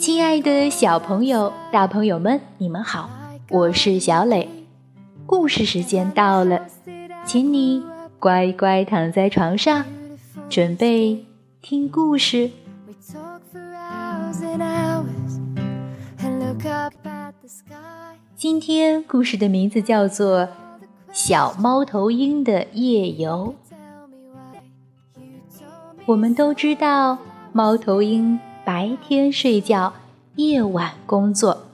亲爱的小朋友、大朋友们，你们好，我是小磊。故事时间到了，请你乖乖躺在床上，准备听故事。今天故事的名字叫做《小猫头鹰的夜游》。我们都知道，猫头鹰白天睡觉，夜晚工作。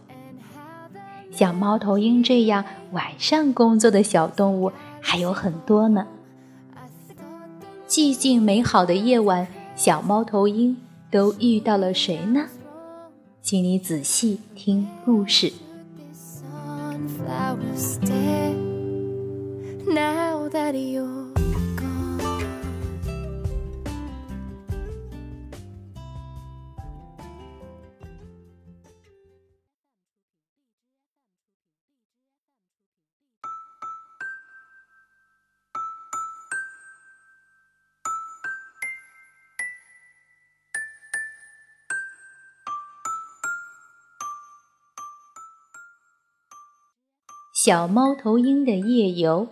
像猫头鹰这样晚上工作的小动物还有很多呢。寂静美好的夜晚，小猫头鹰都遇到了谁呢？请你仔细听故事。Now that you're 小猫头鹰的夜游。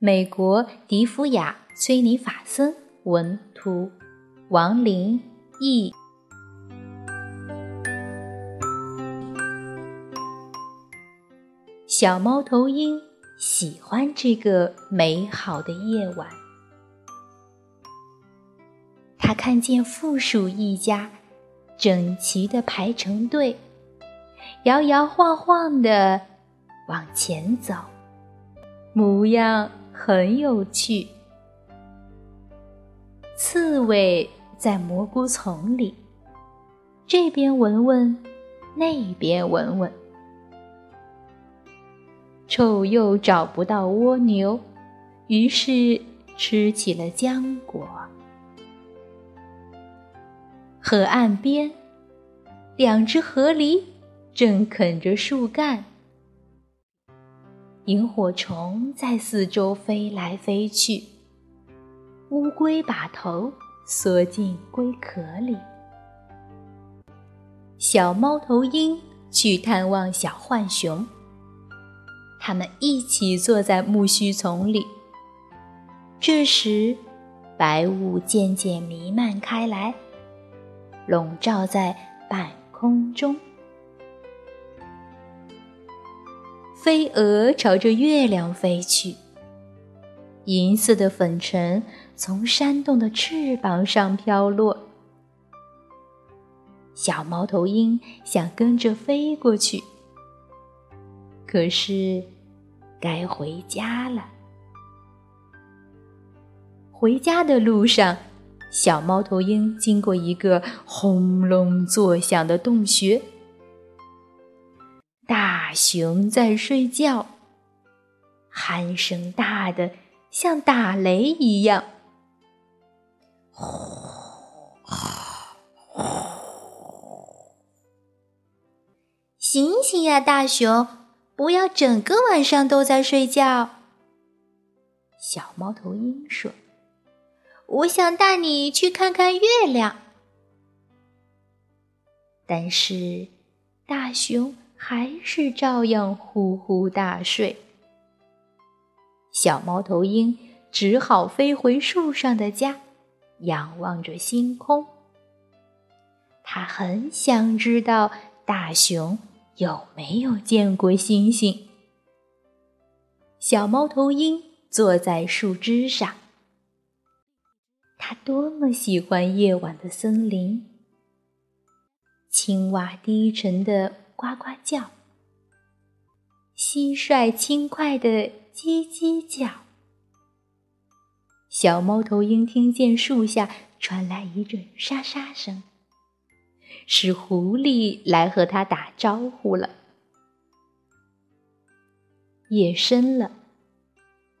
美国迪夫雅·崔尼法森文图，王林译。小猫头鹰喜欢这个美好的夜晚。他看见负鼠一家整齐的排成队，摇摇晃晃的。往前走，模样很有趣。刺猬在蘑菇丛里，这边闻闻，那边闻闻。臭鼬找不到蜗牛，于是吃起了浆果。河岸边，两只河狸正啃着树干。萤火虫在四周飞来飞去，乌龟把头缩进龟壳里。小猫头鹰去探望小浣熊，他们一起坐在苜蓿丛里。这时，白雾渐渐弥漫开来，笼罩在半空中。飞蛾朝着月亮飞去，银色的粉尘从扇动的翅膀上飘落。小猫头鹰想跟着飞过去，可是该回家了。回家的路上，小猫头鹰经过一个轰隆作响的洞穴。大熊在睡觉，鼾声大的像打雷一样。醒醒呀，大熊，不要整个晚上都在睡觉。小猫头鹰说：“我想带你去看看月亮。”但是，大熊。还是照样呼呼大睡。小猫头鹰只好飞回树上的家，仰望着星空。它很想知道大熊有没有见过星星。小猫头鹰坐在树枝上，它多么喜欢夜晚的森林。青蛙低沉的。呱呱叫，蟋蟀轻快的叽叽叫。小猫头鹰听见树下传来一阵沙沙声，是狐狸来和它打招呼了。夜深了，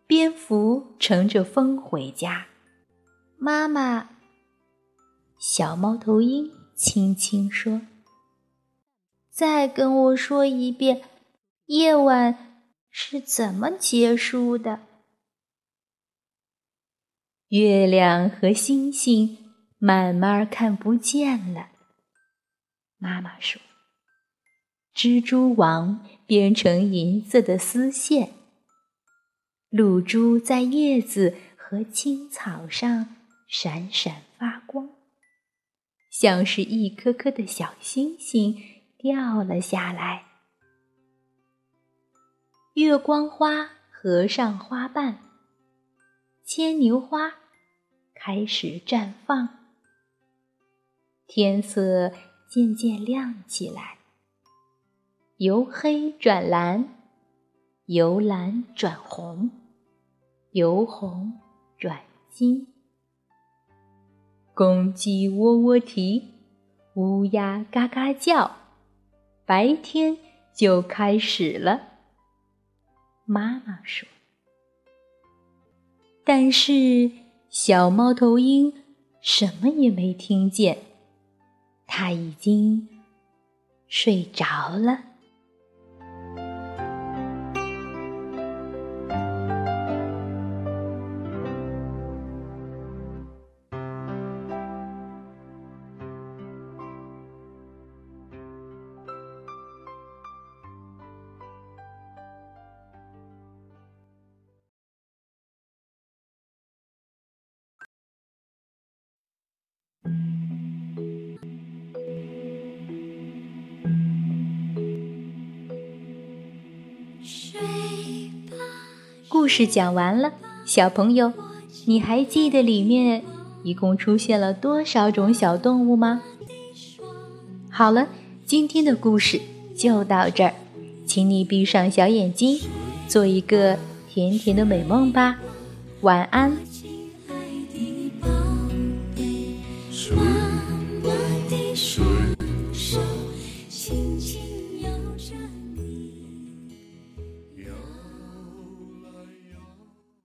蝙蝠乘着风回家。妈妈，小猫头鹰轻轻说。再跟我说一遍，夜晚是怎么结束的？月亮和星星慢慢看不见了，妈妈说：“蜘蛛网变成银色的丝线，露珠在叶子和青草上闪闪发光，像是一颗颗的小星星掉了下来。月光花合上花瓣，牵牛花开始绽放，天色。”渐渐亮起来，由黑转蓝，由蓝转红，由红转金。公鸡喔喔啼，乌鸦嘎嘎叫，白天就开始了。妈妈说。但是小猫头鹰什么也没听见。它已经睡着了。故事讲完了，小朋友，你还记得里面一共出现了多少种小动物吗？好了，今天的故事就到这儿，请你闭上小眼睛，做一个甜甜的美梦吧，晚安。